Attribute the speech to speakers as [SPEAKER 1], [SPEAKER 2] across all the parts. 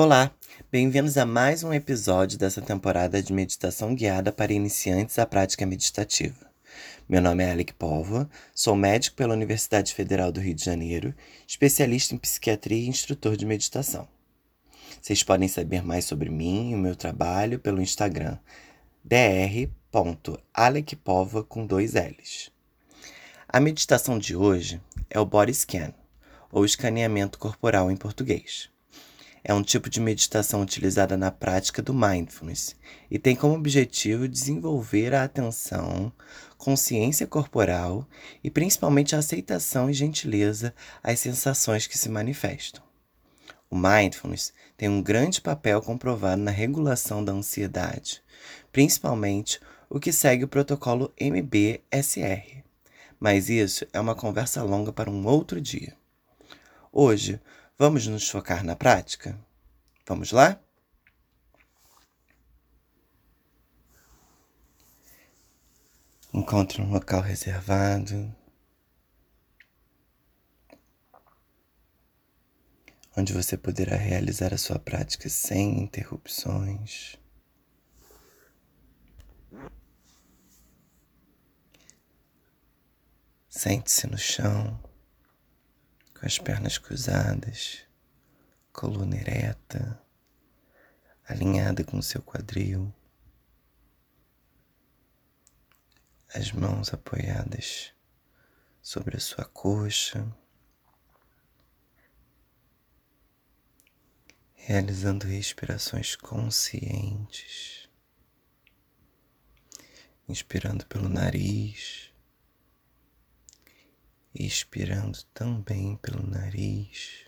[SPEAKER 1] Olá, bem-vindos a mais um episódio dessa temporada de meditação guiada para iniciantes à prática meditativa. Meu nome é Alec Povo, sou médico pela Universidade Federal do Rio de Janeiro, especialista em psiquiatria e instrutor de meditação. Vocês podem saber mais sobre mim e o meu trabalho pelo Instagram dr.alecpova com dois L's. A meditação de hoje é o Body Scan, ou escaneamento corporal em português é um tipo de meditação utilizada na prática do mindfulness e tem como objetivo desenvolver a atenção, consciência corporal e principalmente a aceitação e gentileza às sensações que se manifestam. O mindfulness tem um grande papel comprovado na regulação da ansiedade, principalmente o que segue o protocolo MBSR. Mas isso é uma conversa longa para um outro dia. Hoje, vamos nos focar na prática? Vamos lá? Encontre um local reservado. Onde você poderá realizar a sua prática sem interrupções. Sente-se no chão, com as pernas cruzadas coluna ereta, alinhada com seu quadril, as mãos apoiadas sobre a sua coxa, realizando respirações conscientes, inspirando pelo nariz, expirando também pelo nariz.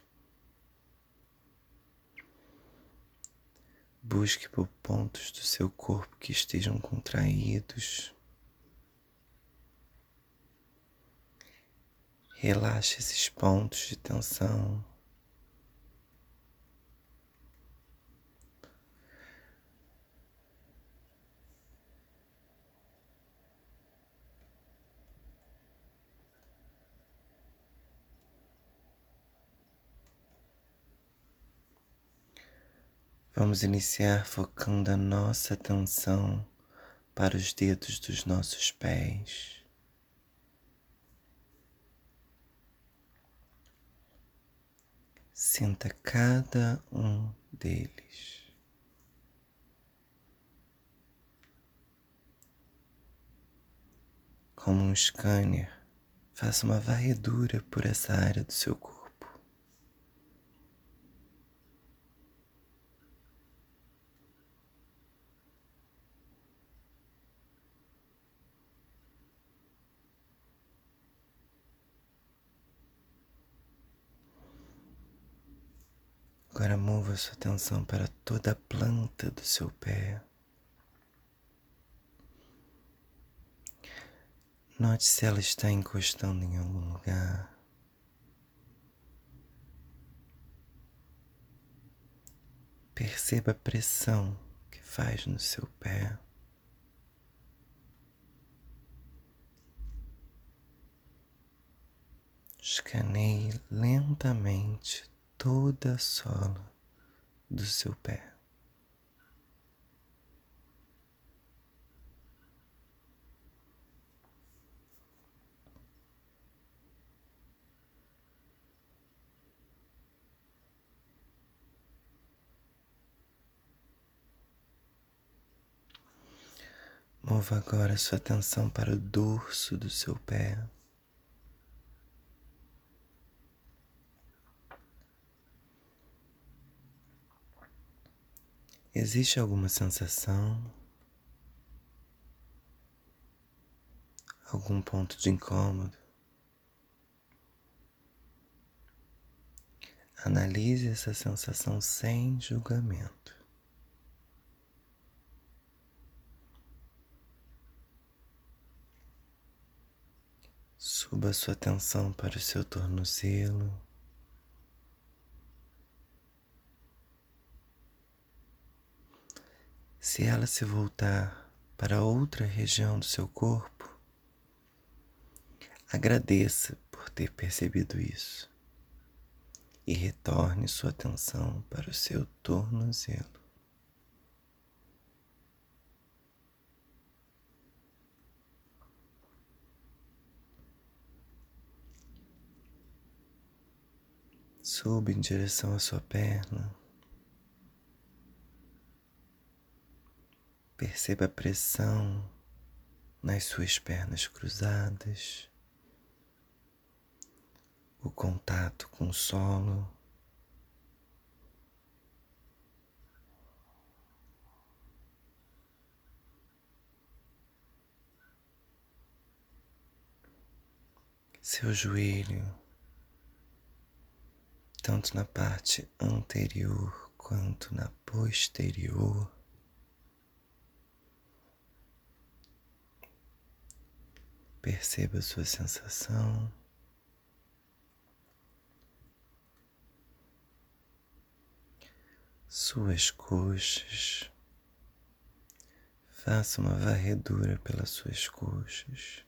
[SPEAKER 1] Busque por pontos do seu corpo que estejam contraídos. Relaxe esses pontos de tensão. Vamos iniciar focando a nossa atenção para os dedos dos nossos pés. Sinta cada um deles. Como um scanner, faça uma varredura por essa área do seu corpo. Mova sua atenção para toda a planta do seu pé. Note se ela está encostando em algum lugar. Perceba a pressão que faz no seu pé. Escaneie lentamente toda a sola do seu pé. Mova agora sua atenção para o dorso do seu pé. Existe alguma sensação? Algum ponto de incômodo? Analise essa sensação sem julgamento. Suba sua atenção para o seu tornozelo. Se ela se voltar para outra região do seu corpo, agradeça por ter percebido isso e retorne sua atenção para o seu tornozelo. Suba em direção à sua perna. Perceba a pressão nas suas pernas cruzadas, o contato com o solo. Seu joelho tanto na parte anterior quanto na posterior. Perceba sua sensação. Suas coxas. Faça uma varredura pelas suas coxas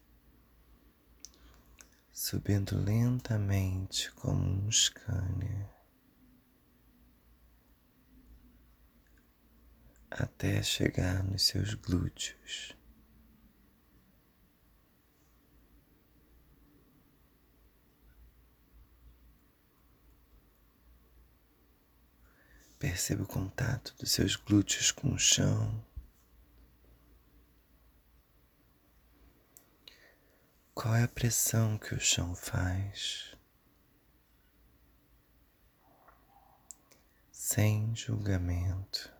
[SPEAKER 1] subindo lentamente como um scanner até chegar nos seus glúteos. Perceba o contato dos seus glúteos com o chão. Qual é a pressão que o chão faz? Sem julgamento.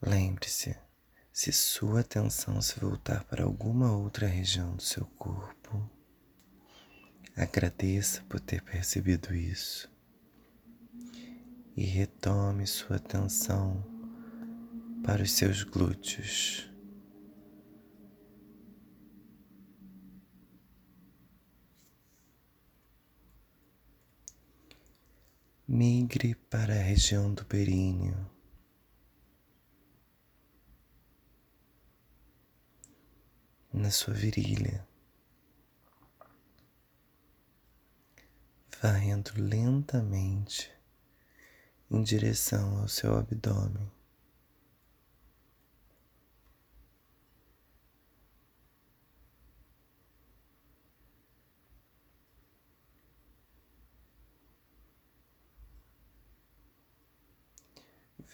[SPEAKER 1] Lembre-se, se sua atenção se voltar para alguma outra região do seu corpo, agradeça por ter percebido isso e retome sua atenção para os seus glúteos. Migre para a região do períneo. Na sua virilha, varrendo lentamente em direção ao seu abdômen.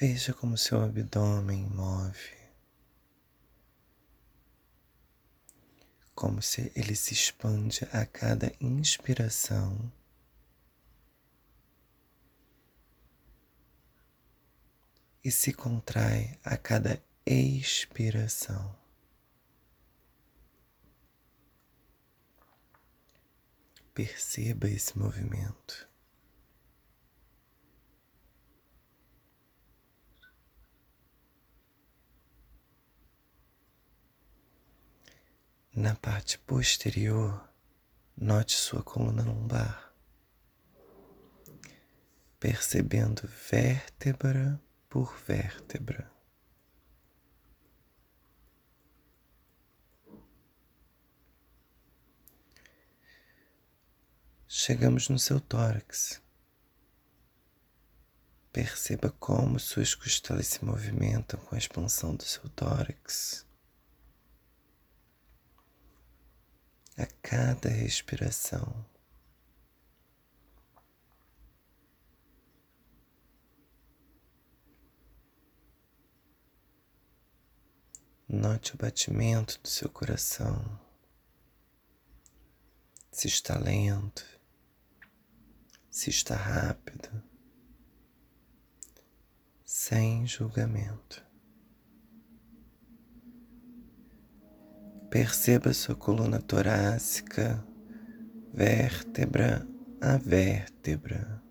[SPEAKER 1] Veja como seu abdômen move, como se ele se expande a cada inspiração. E se contrai a cada expiração. Perceba esse movimento. Na parte posterior, note sua coluna lombar, percebendo vértebra por vértebra. Chegamos no seu tórax. Perceba como suas costelas se movimentam com a expansão do seu tórax. a cada respiração. Note o batimento do seu coração, se está lento, se está rápido, sem julgamento. Perceba sua coluna torácica, vértebra a vértebra.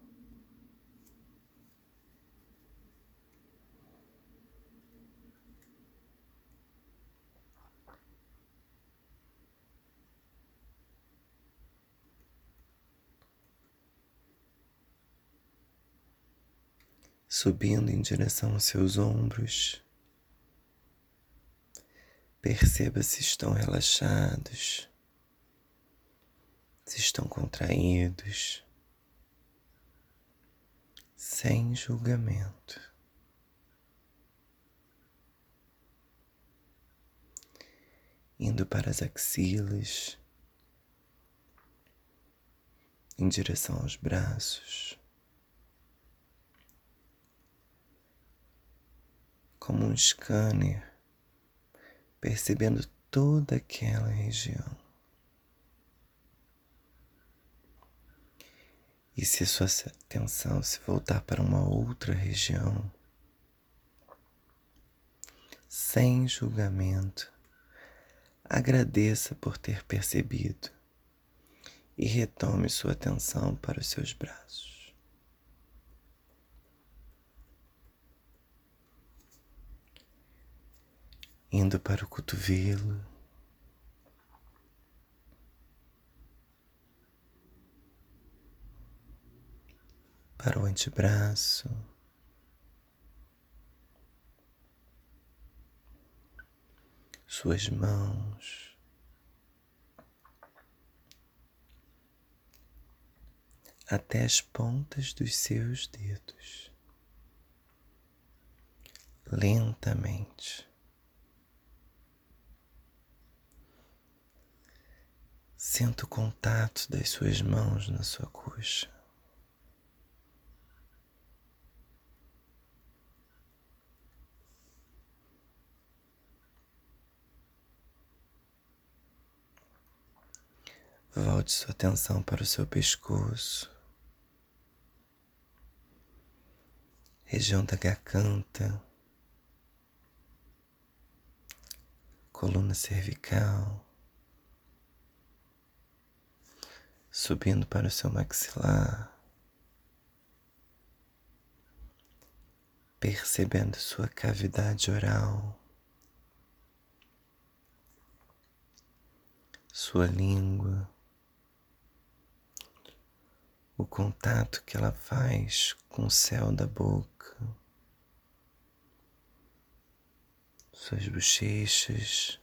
[SPEAKER 1] Subindo em direção aos seus ombros. Perceba se estão relaxados, se estão contraídos, sem julgamento. Indo para as axilas, em direção aos braços, como um scanner, percebendo toda aquela região. E se sua atenção se voltar para uma outra região, sem julgamento, agradeça por ter percebido e retome sua atenção para os seus braços. Indo para o cotovelo, para o antebraço, suas mãos, até as pontas dos seus dedos, lentamente. Sinta o contato das suas mãos na sua coxa. Volte sua atenção para o seu pescoço, região da garganta, coluna cervical, subindo para o seu maxilar, percebendo sua cavidade oral. Sua língua, o contato que ela faz com o céu da boca, suas bochechas,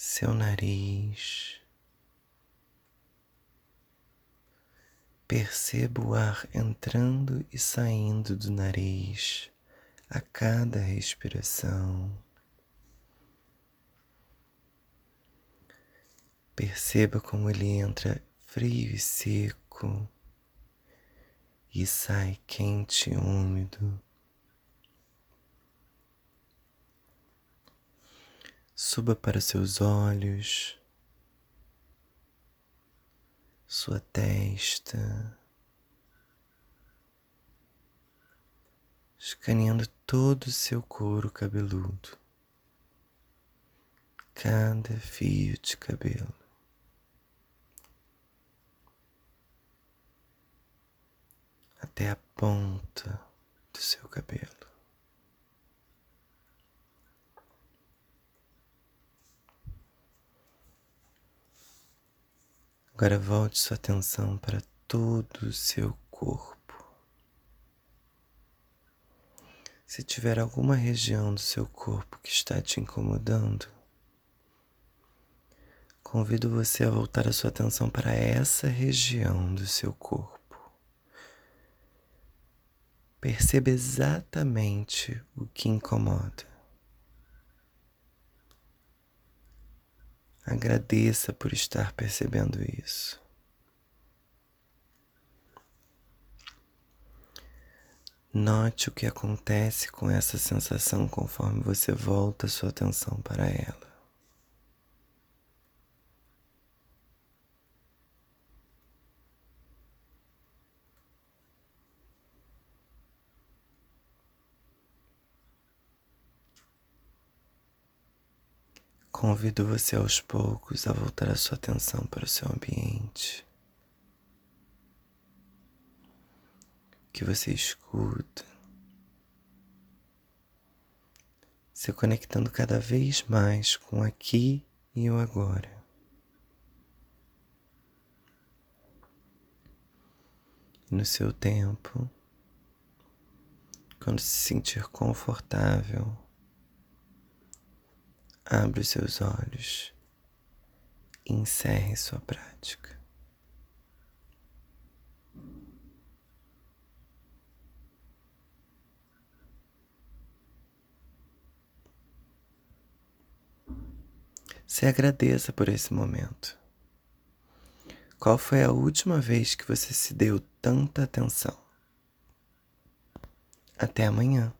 [SPEAKER 1] seu nariz. Perceba o ar entrando e saindo do nariz a cada respiração. Perceba como ele entra frio e seco e sai quente e úmido. Suba para seus olhos, sua testa, escaneando todo o seu couro cabeludo, cada fio de cabelo. até a ponta do seu cabelo. Agora volte sua atenção para todo o seu corpo. Se tiver alguma região do seu corpo que está te incomodando, convido você a voltar a sua atenção para essa região do seu corpo. Perceba exatamente o que incomoda. Agradeça por estar percebendo isso. Note o que acontece com essa sensação conforme você volta sua atenção para ela. Convido você aos poucos a voltar a sua atenção para o seu ambiente. Que você escuta, se conectando cada vez mais com aqui e o agora. No seu tempo, quando se sentir confortável, Abre os seus olhos e encerre sua prática. Se agradeça por esse momento. Qual foi a última vez que você se deu tanta atenção? Até amanhã.